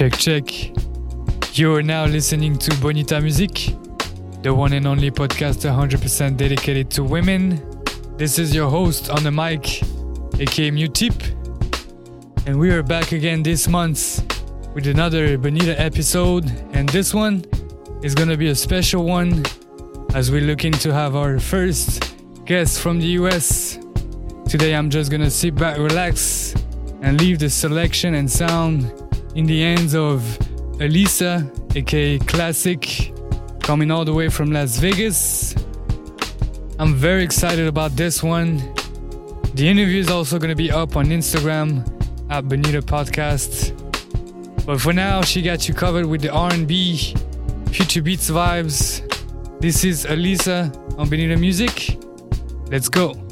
Check, check. You are now listening to Bonita Music, the one and only podcast 100% dedicated to women. This is your host on the mic, aka Mutip. And we are back again this month with another Bonita episode. And this one is gonna be a special one as we're looking to have our first guest from the US. Today I'm just gonna sit back, relax, and leave the selection and sound in the hands of Elisa, aka Classic, coming all the way from Las Vegas. I'm very excited about this one. The interview is also going to be up on Instagram at Bonita Podcast. But for now, she got you covered with the R&B, future beats vibes. This is Elisa on Bonita Music. Let's go.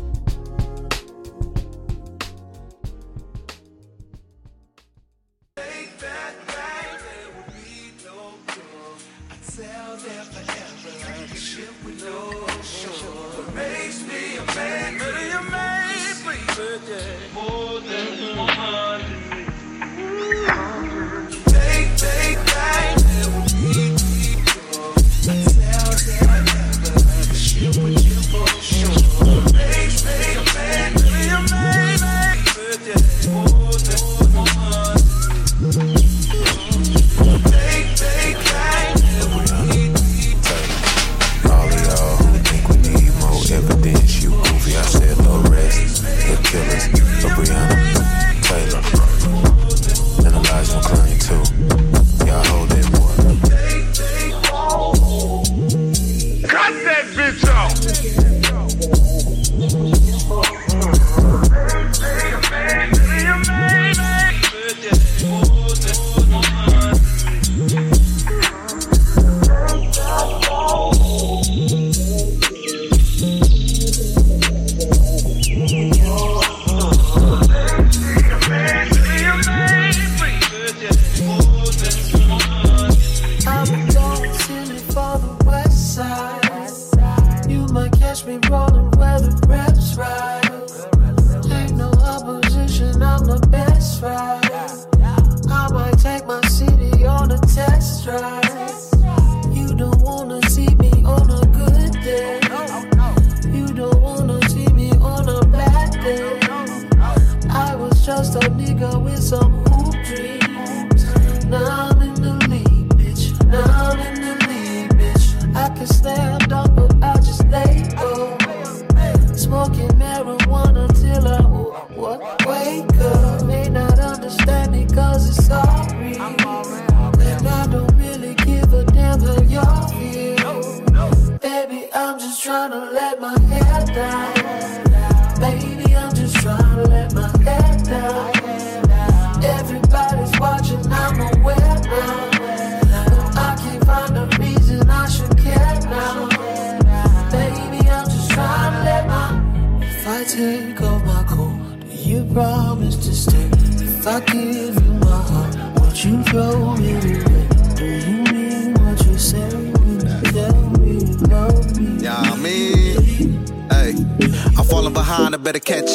Nigga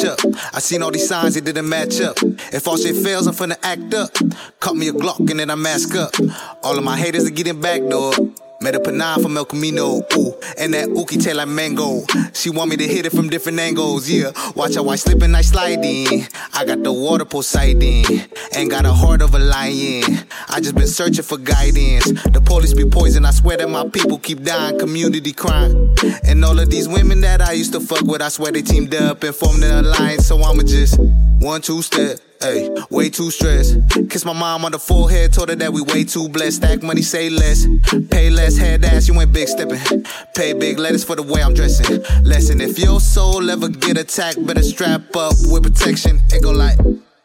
up. I seen all these signs, it didn't match up. If all shit fails, I'm finna act up. Caught me a Glock and then I mask up. All of my haters are getting back door. Met up a nine from El Camino, ooh, and that ookie tail like mango. She want me to hit it from different angles, yeah. Watch how I slip and I slide in. I got the water Poseidon, and got a heart of a lion. I just been searching for guidance. The police be poison, I swear that my people keep dying, community crime. And all of these women that I used to fuck with, I swear they teamed up and formed an alliance. So I'ma just one, two step. Hey, way too stressed. Kiss my mom on the forehead, told her that we way too blessed. Stack money, say less. Pay less, head ass, you ain't big stepping. Pay big letters for the way I'm dressing. Lesson, if your soul ever get attacked, better strap up with protection. It go like.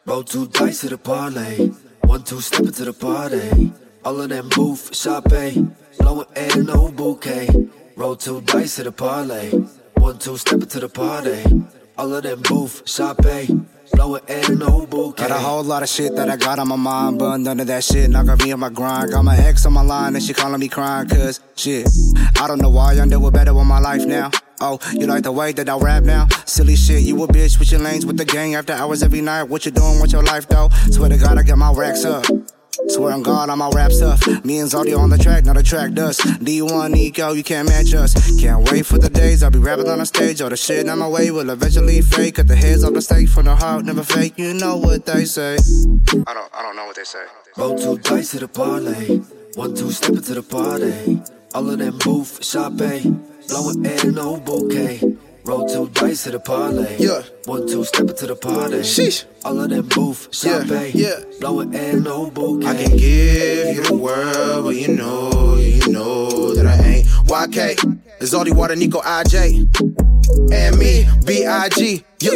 Roll two dice to the parlay. One, two, step into the party. All of them booth, champagne. Blowing air, no bouquet. Roll two dice to the parlay. One, two, step into the party. All of them booth, champagne. Blowing air, no bouquet. Got a whole lot of shit that I got on my mind, but none of that shit knocking me on my grind. Got my ex on my line and she calling me crying, cause shit. I don't know why I'm doing better with my life now. Oh, you like the way that I rap now? Silly shit, you a bitch with your lanes with the gang after hours every night. What you doing with your life though? Swear to God, I get my racks up. Swear on God, I'm all rap stuff. Me and Zodi on the track, not the track does. D1 Nico, you can't match us. Can't wait for the days I'll be rapping on the stage. All the shit on my way will eventually fake. Cut the heads off the stake from the heart, never fake. You know what they say. I don't, I don't know what they say. Roll two dice to the parlay. One, two, step into the party. All of them booth, shop, eh? Blowing air, no bouquet. Roll two dice to the parlay. Yeah. One, two, step into the party. Sheesh. All of them booth, shop, Yeah, yeah. Blowing air, no bouquet. I can give you the world, but you know, you know that I ain't. YK, it's Zodi Water, Nico IJ. And me, B.I.G. Yeah.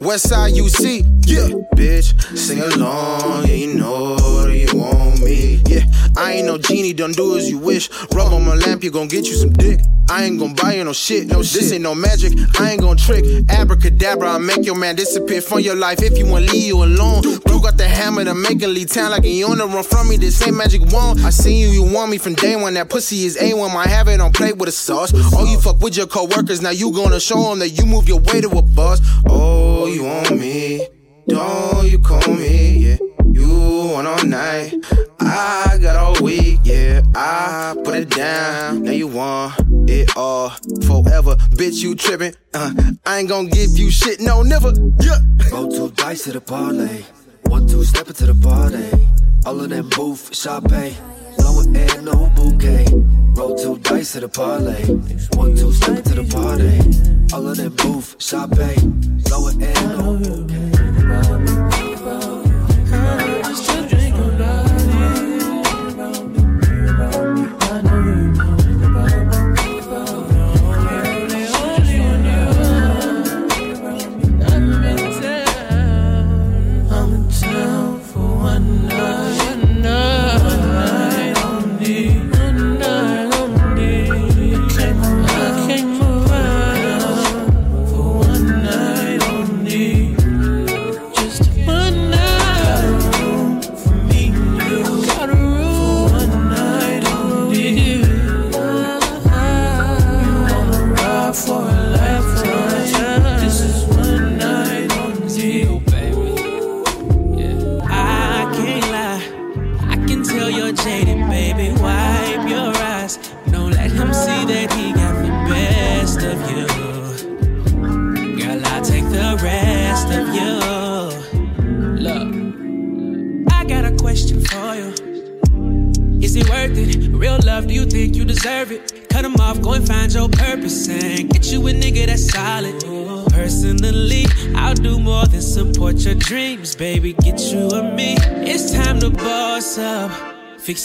Westside UC. Yeah. Bitch, sing along. Yeah, you know that you want me. Yeah. I ain't no genie, don't do as you wish. Rub on my lamp, you gon' get you some dick. I ain't gon' buy you no shit, no shit. This ain't no magic, I ain't gon' trick. Abracadabra, I make your man disappear from your life if you want leave you alone. Bro got the hammer to make him leave town like he on the run from me. This ain't magic wand. I seen you, you want me from day one. That pussy is A1, might have it on plate with a sauce. Oh, you fuck with your coworkers, now you gonna show them that you move your way to a boss. Oh, you want me? Don't you call me? Yeah, you want all night. I got all week, yeah. I put it down. Now you want it all forever. Bitch, you tripping. Uh, I ain't gonna give you shit, no, never. Yeah. Roll two dice to the parlay. One, two, step into the party. All of them booth, shop, Blowing air, no bouquet. Roll two dice to the parlay. One, two, step into the party. All of them booth, shop, Blowing air, no bouquet.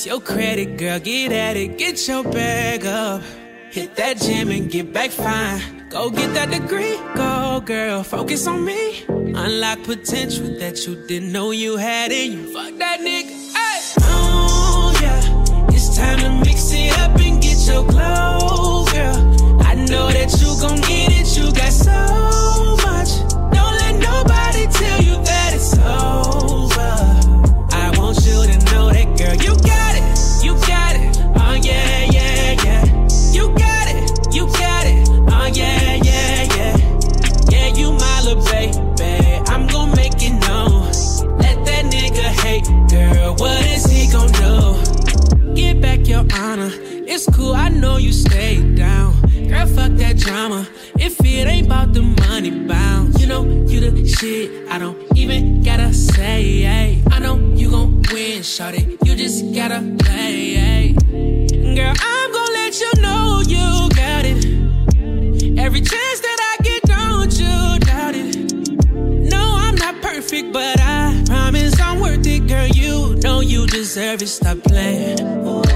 Fix your credit, girl, get at it, get your bag up. Hit that gym and get back fine. Go get that degree, go girl, focus on me. Unlock potential that you didn't know you had in you. Drama. If it ain't about the money bound, you know you the shit. I don't even gotta say, ay. I know you gon' win, shawty. You just gotta play, ay. Girl, I'm gon' let you know you got it. Every chance that I get, don't you doubt it. No, I'm not perfect, but I promise I'm worth it, girl. You know you deserve it. Stop playing.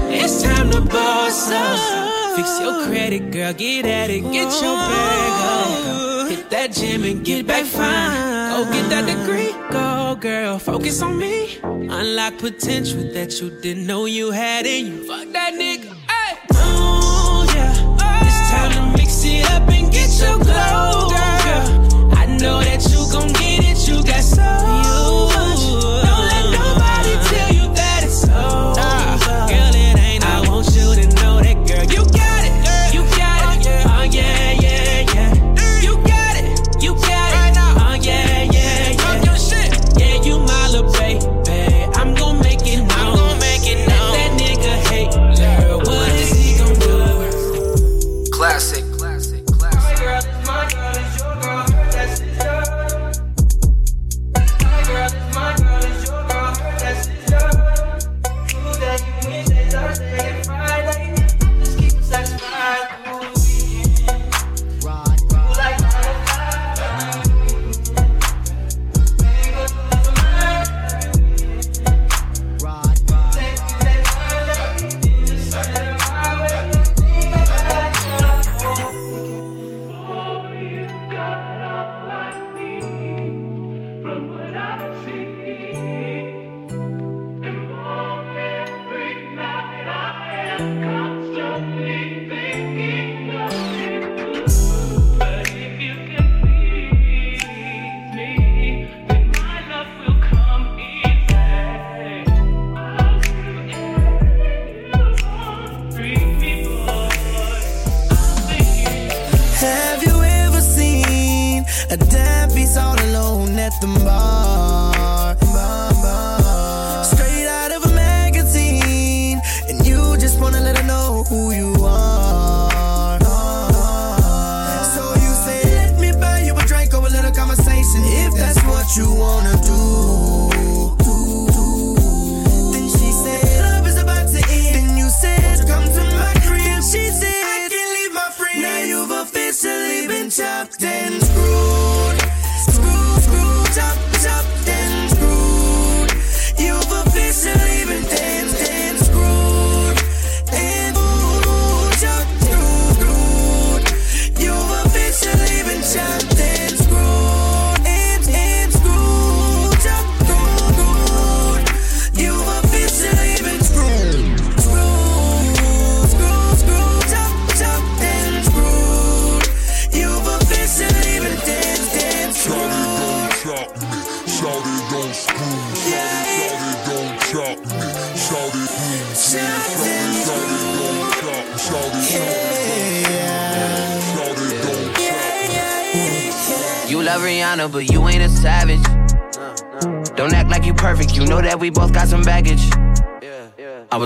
It's time to boss up. Fix your credit, girl. Get at it. Get your bag up. Oh. Hit that gym and get back fine. Go get that degree. Go, girl. Focus on me. Unlock potential that you didn't know you had in you. Fuck that nigga. Hey. Oh, yeah. It's time to mix it up and get your glow, girl. I know that you gon' get it. You got so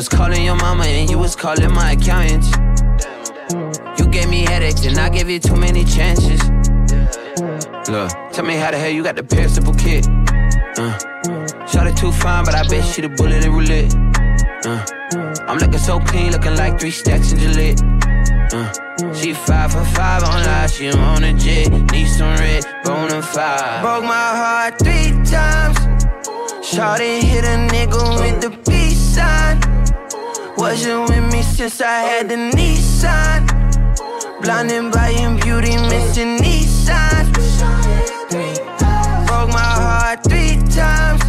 was calling your mama and you was calling my accountant. You gave me headaches and I gave you too many chances. Look, tell me how the hell you got the perishable kit. Uh, shot it too fine, but I bet she the bullet in roulette. Uh, I'm looking so clean, looking like three stacks in Gillette. Uh, she five for five on live, she on a jet. Need some red, bona fide. Broke my heart three times. Shawty hit a nigga with the peace sign. Wasn't with me since I had the Nissan. Blinded by your beauty, missing Nissan. Broke my heart three times.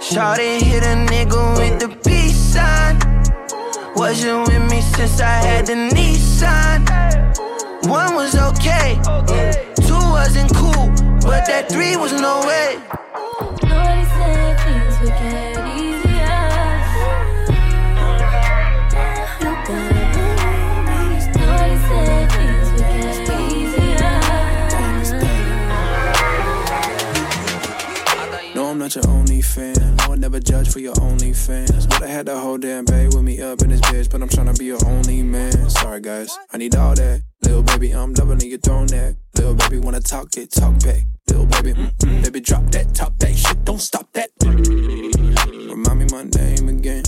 Shawty hit a nigga with the peace sign. Wasn't with me since I had the Nissan. One was okay, two wasn't cool, but that three was no way. Nobody said things would get not your only fan. I would never judge for your only fans. But I had the whole damn bay with me up in this bitch. But I'm trying to be your only man. Sorry, guys. I need all that. Little baby, I'm loving it, you throwing that. Little baby, wanna talk it, talk back. Little baby, mm-mm, baby, drop that, top that shit, don't stop that. Remind me my name again.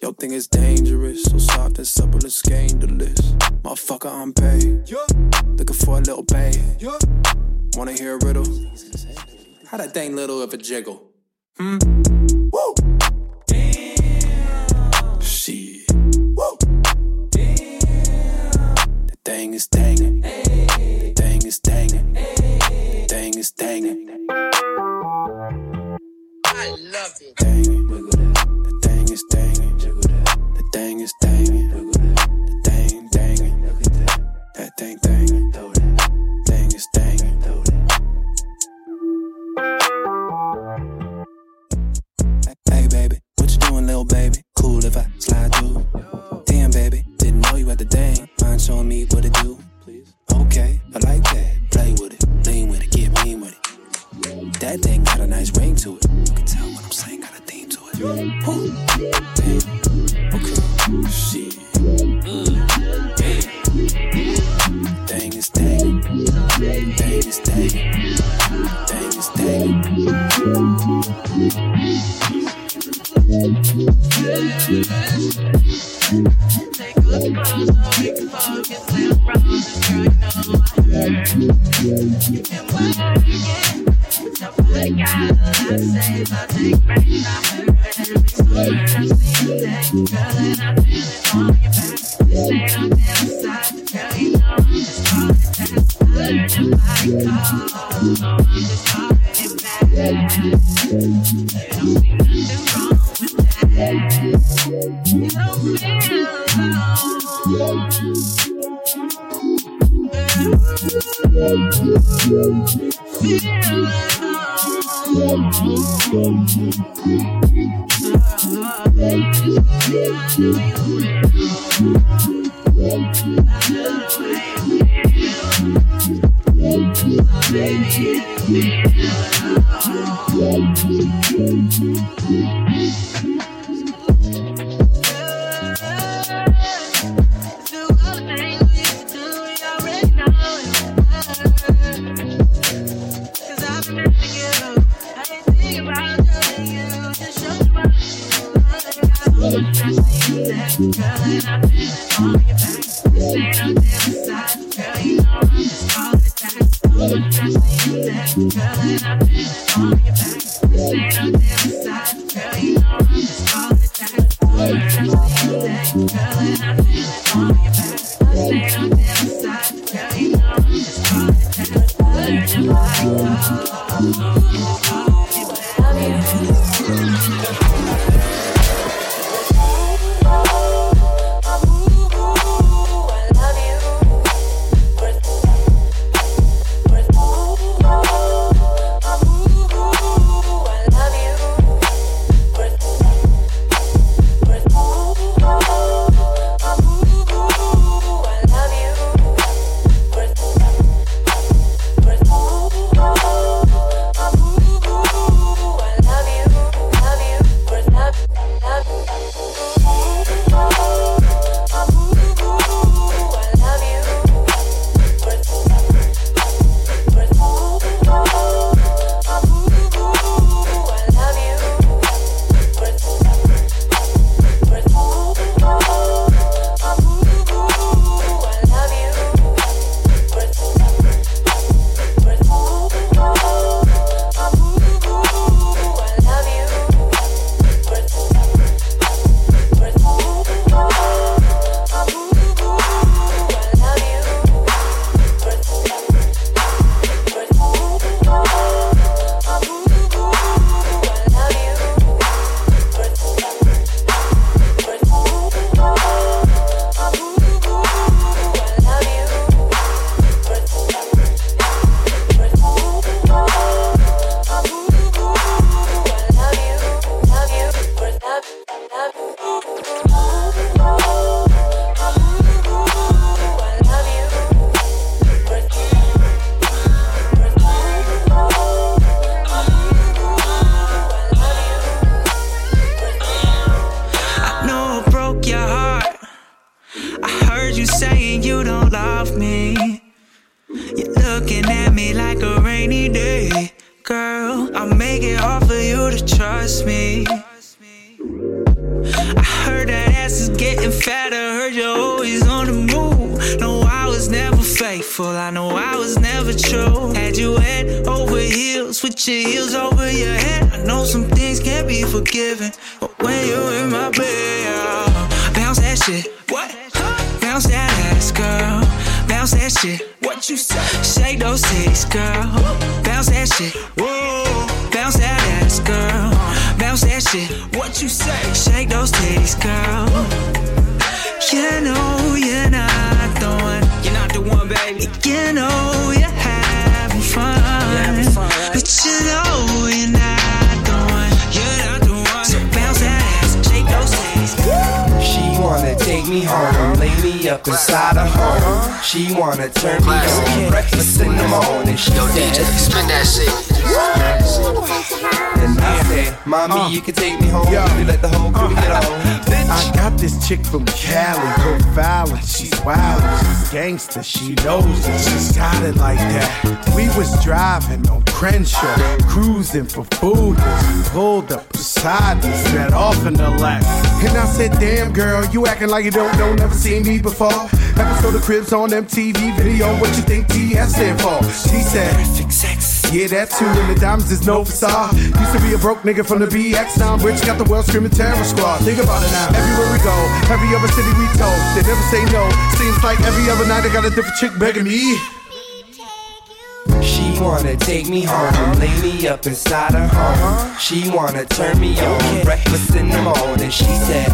Yo, thing is dangerous, so soft and supple and scandalous. Motherfucker, I'm paid. Looking for a little babe. Wanna hear a riddle? How that thing little of a jiggle? Hmm? Woo! Damn. Shit. Woo! Damn. The thing is dangin'. The thing is dangin'. The thing is dangin'. I love it. Dangin'. The thing is dangin'. The thing is dangin'. I me. I heard that ass is getting fatter. Heard you're always on the move. No, I was never faithful. I know I was never true. Had you head over heels, with your heels over your head. I know some things can't be forgiven, but when you're in my bed, bounce that shit. What? Bounce that ass, girl. Bounce that shit. What you say? Shake those titties, girl. Bounce that shit. Whoa. Shit. What you say? Shake those titties, girl. You know you're not the one. You're not the one, baby. You know you're having fun. Yeah, having fun. But you know you're not the one. You're not the one. So bounce that ass, shake those titties. She wanna take me home, lay me up inside her home. She wanna turn me on, breakfast in the morning. She Yo, DJ, spin that shit. And I say, mommy, uh. you can take me home. You let the whole crew get uh. on. I got this chick from Cali, profiling. She's wild, she's gangster, she knows it. She's got it like that. We was driving on Crenshaw, cruising for food. She pulled up beside me, set off in the lap. And I said, Damn girl, you acting like you don't know, never seen me before. Episode of Cribs on MTV video, what you think TS stand for? She said, Perfect sex. Yeah, that too, and the diamonds is no facade. Used to be a broke nigga from the BX, now I'm rich, got the world screaming terror squad. Think about it now. Everywhere we go, every other city we told, they never say no. Seems like every other night I got a different chick begging me. She wanna take me home, lay me up inside her home. She wanna turn me on, breakfast in the morning. She said,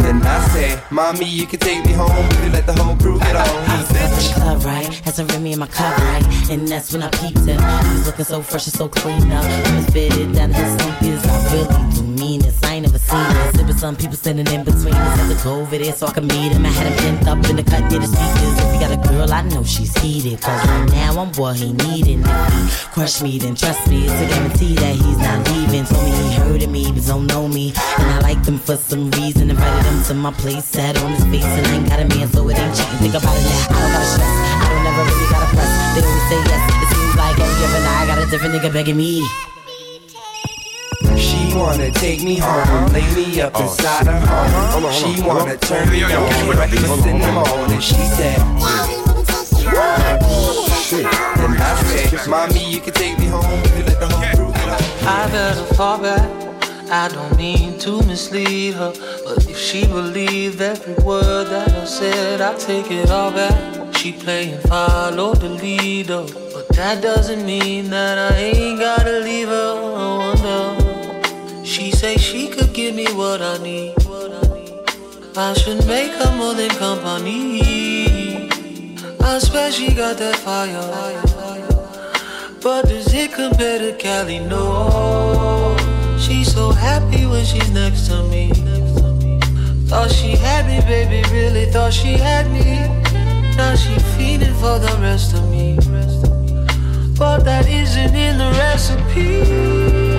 Then I say, Mommy, you can take me home. We can let the whole crew get on. I was in the club, right? Had some Remy in my cup, right? And that's when I peeped him. He was looking so fresh and so clean up. When it's fitted down to his sneakers, I really do mean this. I ain't never seen this. There was some people standing in between us at the COVID here so I could meet him. I had him pinned up in the cut near the speakers. If he got a girl, I know she's heated. Cause right now I'm what he needing. If he crush me, then trust me. It's a guarantee that he's not leaving. Told me he heard of me, but don't know me. And I like them for some reason. Invited them to my place, sat on his face, and I ain't got a man, so it ain't cheating. Think about it now. I don't gotta stress. I don't never really gotta press. They always say yes. It seems like every other night I got a different nigga begging me. She wanna take me home, lay me up inside her home. She wanna turn me on, breakfast in the morning. She said, Then I said, Mommy, you can take me home. We can let the whole crew get on. I better fall back. I don't mean to mislead her, but if she believed every word that I said, I take it all back. She playing follow the leader, but that doesn't mean that I ain't gotta leave her. I wonder. She say she could give me what I need. I should make her more than company. I swear she got that fire. But does it compare to Cali? No. She's so happy when she's next to me. Thought she had me, baby, really thought she had me. Now she feeding for the rest of me. But that isn't in the recipe.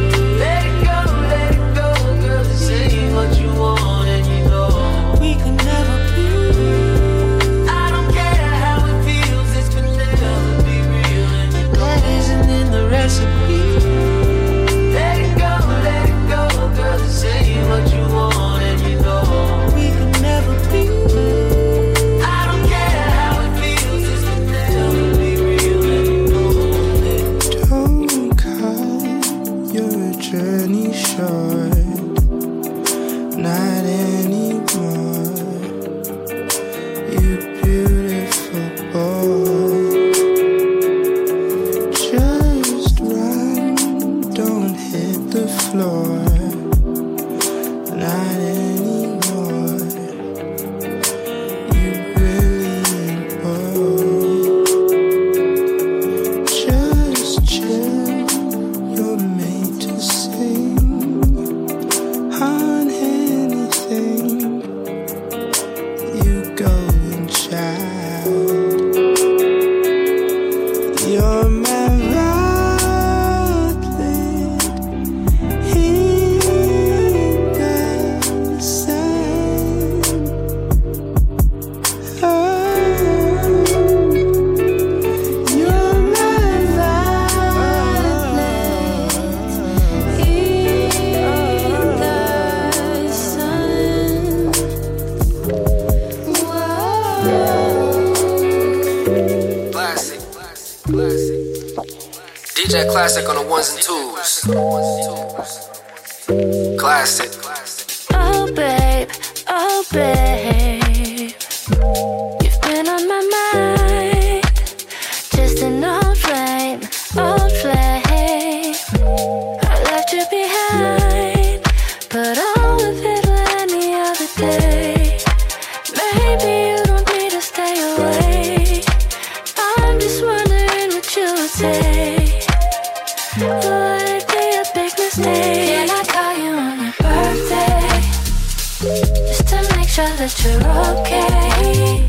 Sure that you're okay.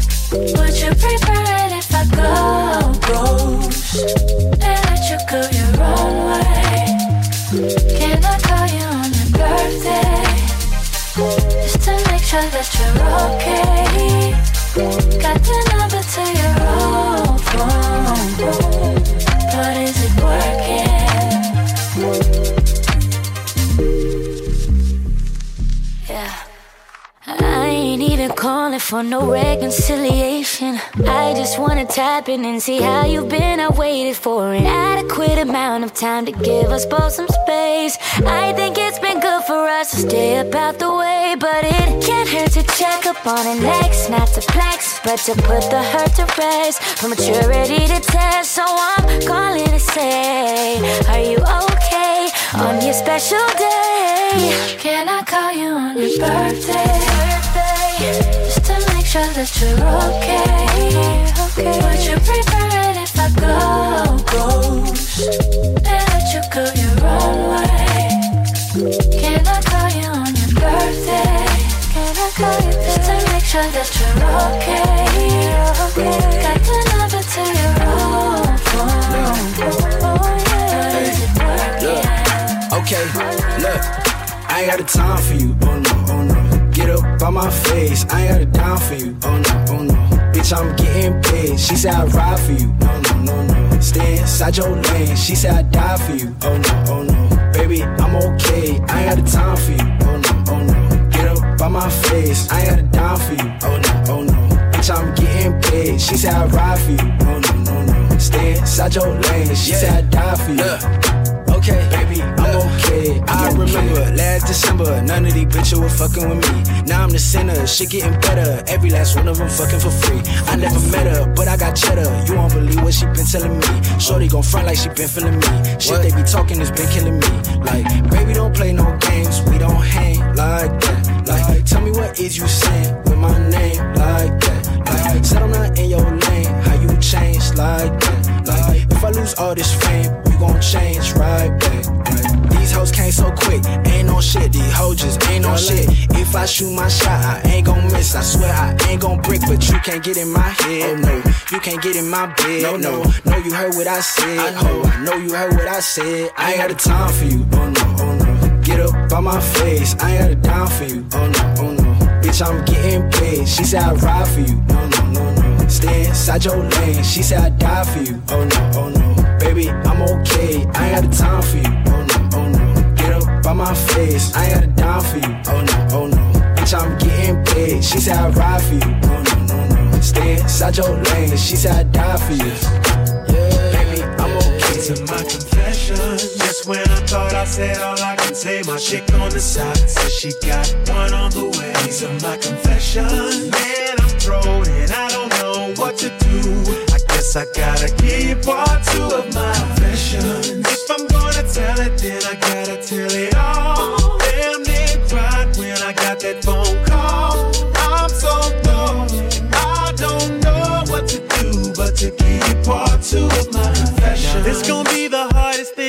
Would you prefer it if I go ghost? And let you go your own way? Can I call you on your birthday? Just to make sure that you're okay. Got the number to your old phone. But is it working? Calling for no reconciliation. I just wanna tap in and see how you've been. I waited for an adequate amount of time to give us both some space. I think it's been good for us to stay about the way, but it Can't hurt to check up on an ex, not to flex, but to put the hurt to rest. For maturity to test, so I'm calling to say, Are you okay on your special day? Can I call you on your birthday? Make sure that you're okay. okay. Would you prefer it if I go ghost? And let you go your own way? Can I call you on your birthday? Can I call you just to make sure that you're okay? okay. Got the number to your own phone. Oh, yeah. Is it working? Okay, look, I ain't got the time for you. Oh no, oh no. Get up by my face. I ain't got a dime for you. Oh no, oh no. Bitch, I'm getting paid. She said I'd ride for you. No, no, no, no. Stay inside your lane. She said I'd die for you. Oh no, oh no. Baby, I'm okay. I ain't got the time for you. Oh no, oh no. Get up by my face. I ain't got a dime for you. Oh no, oh no. Bitch, I'm getting paid. She said I'd ride for you. Oh no, no, no. Stay inside your lane. She said I'd die for you. Okay, baby, I'm okay. I remember last December, none of these bitches were fucking with me. Now I'm the center, shit getting better. Every last one of them fucking for free. I never met her, but I got cheddar. You won't believe what she been telling me. Shorty gon' front like she been feeling me. Shit they be talking has been killing me. Like, baby, don't play no games. We don't hang like that. Like, tell me what is you saying with my name like that. Like, settle not in your lane. How you change like that? Like, if I lose all this fame, you gon' change right back. These hoes came so quick, ain't no shit. These hoes just ain't no shit. If I shoot my shot, I ain't gon' miss. I swear I ain't gon' break, but you can't get in my head. Oh no, you can't get in my bed. No, no, no, you heard what I said. I know, I know you heard what I said. I ain't got the time for you. Oh no, oh no. Get up by my face. I ain't got a dime for you. Oh no, oh no. Bitch, I'm getting paid. She said I'd ride for you. No, no, no, no. Stay inside your lane. She said I'd die for you. Oh no, oh no. Baby, I'm okay. I ain't got the time for you. Oh no, oh no. Get up by my face. I ain't got a dime for you. Oh no, oh no. Bitch, I'm getting paid. She said I'd ride for you. Oh no, no, no. Stay inside your lane. She said I'd die for you. Yeah, baby, I'm okay. To my confession, just when I thought I said all I can say, my chick on the side says she got one on the way. These are my confessions, man. I'm thrown and I don't what to do. I guess I gotta keep part two of my confessions. If I'm gonna tell it, then I gotta tell it all. Damn near cried when I got that phone call. I'm so low, I don't know what to do but to you part two of my confession. This gonna be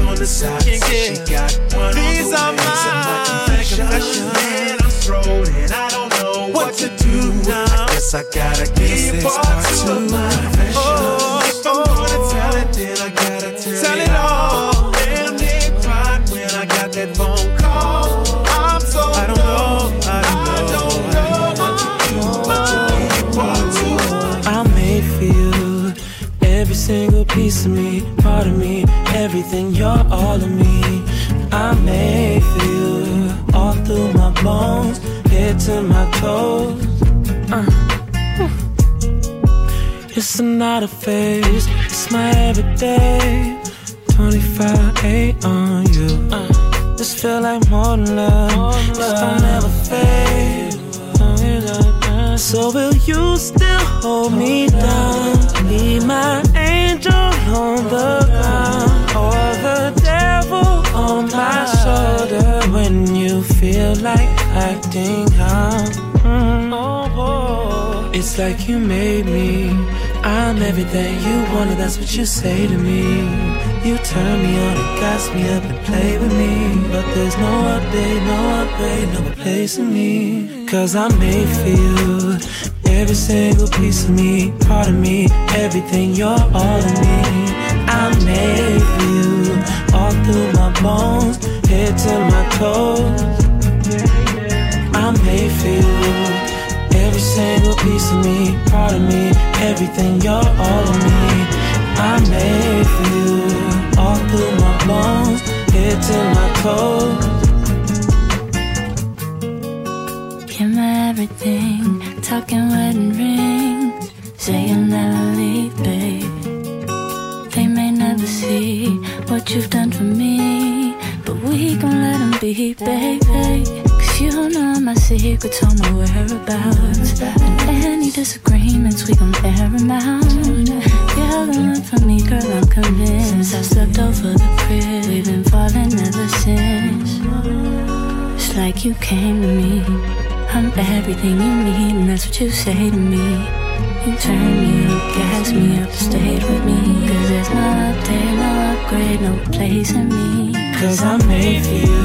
on the side said she got one These on the way. are my confessions. Man, I'm thrown and I don't know what to do now. I guess I gotta give you part two of my confession. if oh, I'm oh, oh. It's not a phase, it's my everyday. 25 8 on you. Uh. This feel like more than love. This don't ever fade. So will you still hold me down? Be my angel on the ground, or the devil on my shoulder when you feel like acting out. Mm. Oh, It's like you made me. I'm everything you wanted, that's what you say to me. You turn me on and gas me up and play with me. But there's no update, no upgrade, no replacing me. Cause I may feel every single piece of me, part of me, everything, you're all of me. I may you. all through my bones, head to my toes. I'm made for you. Single piece of me, part of me, everything, you're all of me. Came to me. I'm everything you need, and that's what you say to me. You turn me up, gas me up, stayed with me. Cause there's no update, no upgrade, no place in me. Cause I'm made for you.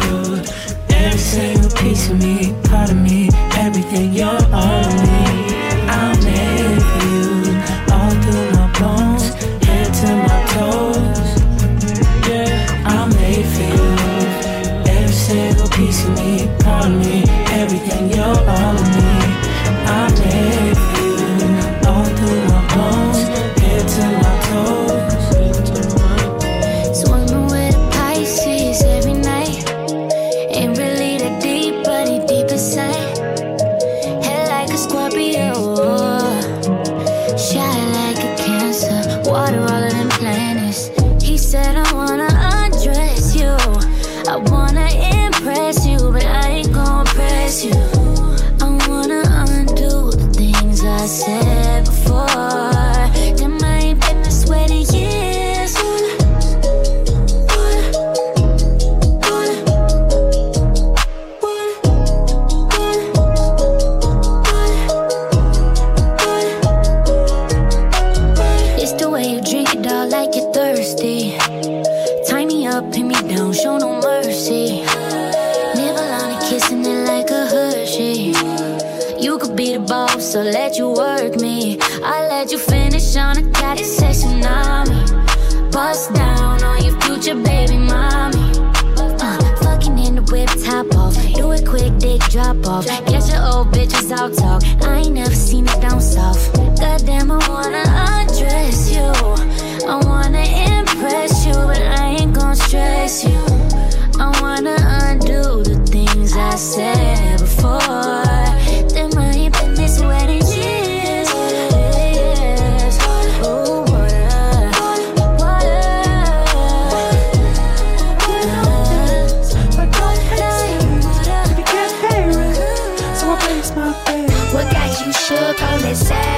Shook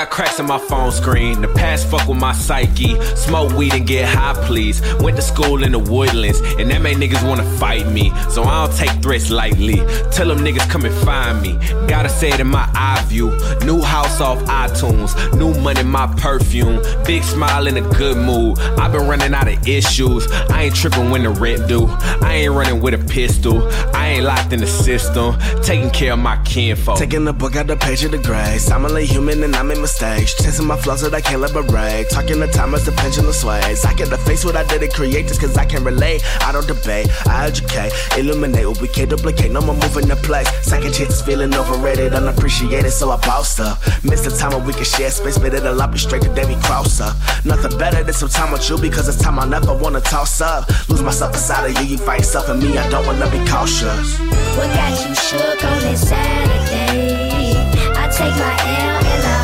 got cracks in my phone screen. The past fuck with my psyche. Smoke weed and get high, please. Went to school in the woodlands, and that made niggas wanna fight me. So I don't take threats lightly. Tell them niggas come and find me. Gotta say it in my eye view. New house off iTunes. New money, my perfume. Big smile in a good mood. i been running out of issues. I ain't tripping when the rent due. I ain't running with a pistol. I ain't locked in the system. Taking care of my kinfolk. Taking the book out the page of the grace. I'm only human and I make mistakes. Chasing my flaws that I can't liberate. Talking the time as the pendulum sways. I get the face what I didn't create just cause I can relate. I don't debate, I educate, illuminate what we can't duplicate. No more moving the place. Second chances feeling overrated, unappreciated, so I bossed up. Miss the time when we can share space, but it'll all be straight to Davy cross up. Nothing better than some time with you because it's time I never wanna toss up. Lose myself inside of you, you fight yourself and me, I don't wanna be cautious. What got you shook on this Saturday? I take my L and I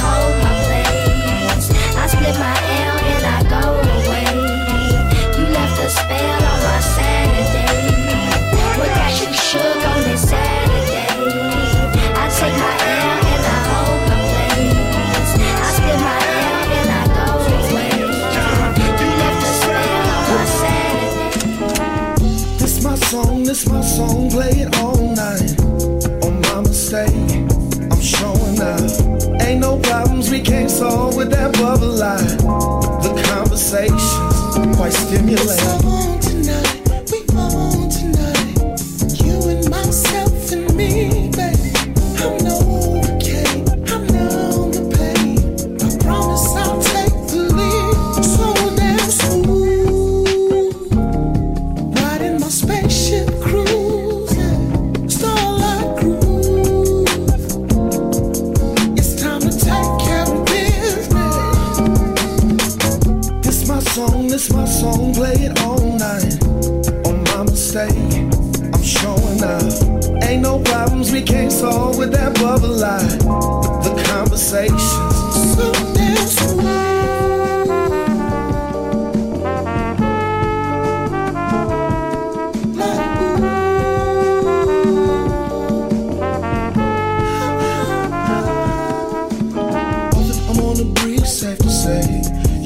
on the safe to say.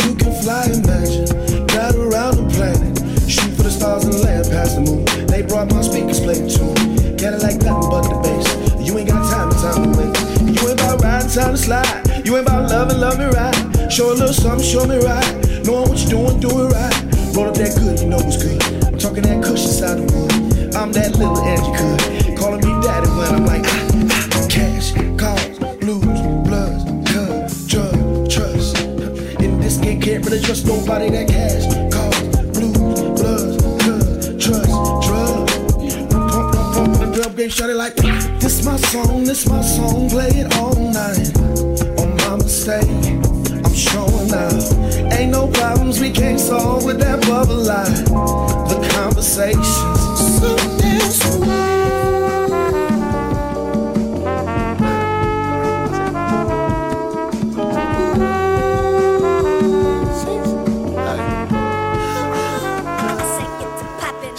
You can fly, imagine. Ride around the planet. Shoot for the stars and land past the moon. They brought my speakers, play tune. Get it like nothing but the bass. You ain't got time, time to waste. You ain't about riding, time to slide. You ain't about loving, love me right. Show a little something, show me right. Knowing what you're doing, do it right. Roll up that good, you know what's good. I'm talking that cushion side of the wood. I'm that little Angie could. Calling me daddy when I'm like, ah, ah, cash, really trust nobody that cash, cars, blues, bloods, cuz, trust, drug. Pump, pump, pump, the drum game, shut it like, this my song, this my song, play it all night. On my mistake, I'm showing up. Ain't no problems we can't solve with that bubble line. The conversations so damn smooth.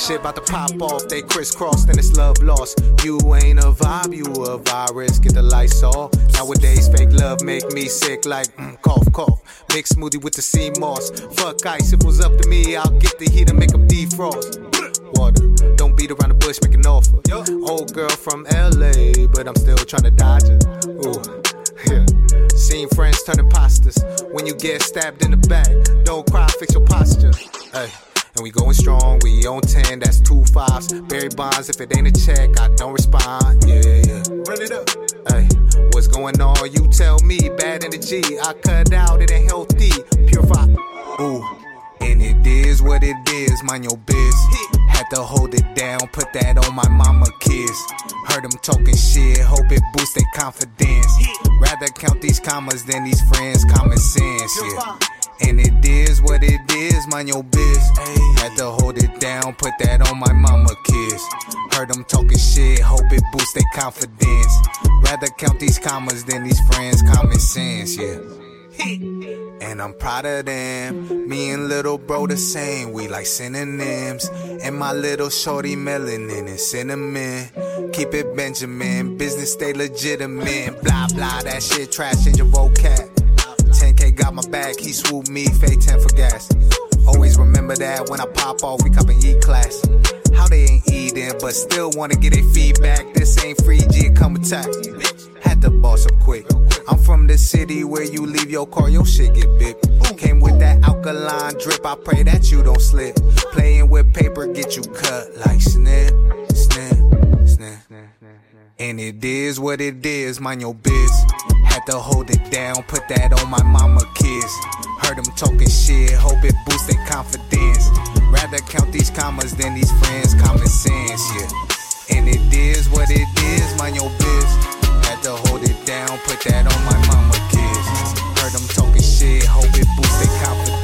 Shit about to pop off, they crisscross, and it's love lost. You ain't a vibe, you a virus, get the lights off. Nowadays, fake love make me sick like mm, cough, cough. Mix smoothie with the sea moss. Fuck ice, if it was up to me, I'll get the heat and make them defrost. Water, don't beat around the bush, make an offer. Old girl from LA, but I'm still trying to dodge her. Ooh, yeah. Seen friends turn imposters. When you get stabbed in the back, don't cry, fix your posture. Hey. And we going strong, we on 10, that's two fives. Barry Bonds, if it ain't a check, I don't respond. Yeah, yeah, yeah. Run it up. Hey, what's going on? You tell me, bad energy. I cut out, it ain't healthy. Purify. Ooh. And it is what it is, mind your biz. Had to hold it down, put that on my mama kids. Heard them talking shit, hope it boosts their confidence. Rather count these commas than these friends, common sense, yeah. And it is what it is, mind your biz. Had to hold it down, put that on my mama kids. Heard them talking shit, hope it boosts their confidence. Rather count these commas than these friends, common sense, yeah. And I'm proud of them. Me and little bro the same. We like synonyms. And my little shorty melanin and cinnamon. Keep it Benjamin. Business stay legitimate. Blah blah. That shit trash in your vocab. 10k got my back. He swooped me. Fade 10 for gas. Always remember that when I pop off, we cupping E class. How they ain't eating, but still wanna get a feedback. This ain't free G, come attack. Had to boss up quick. I'm from the city where you leave your car, your shit get bit. Came with that alkaline drip, I pray that you don't slip. Playing with paper, get you cut like snip, snip, snip. And it is what it is, mind your biz. Had to hold it down, put that on my mama kids. Heard them talking shit, hope it boosts their confidence. Rather count these commas than these friends, common sense, yeah. And it is what it is, mind your biz. Had to hold it down, put that on my mama kids. Heard them talking shit, hope it boosts their confidence.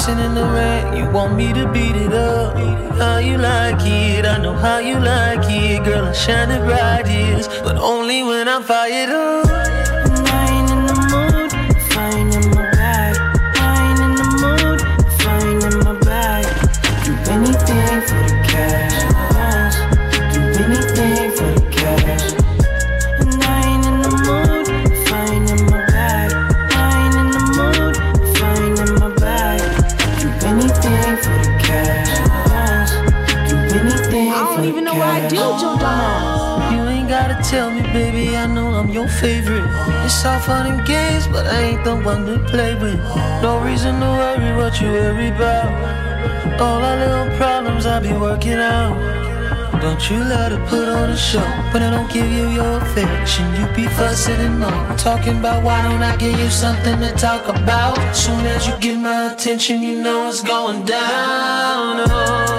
Dancing in the rain, you want me to beat it up. How you like it, I know how you like it. Girl, I shine it bright but only when I'm fired up. favorite. It's all fun and games, but I ain't the one to play with. No reason to worry what you worry about. All our little problems I be working out. Don't you love to put on a show when I don't give you your affection? You be fussing and moaning, talking about why don't I give you something to talk about? Soon as you get my attention, you know it's going down. Oh.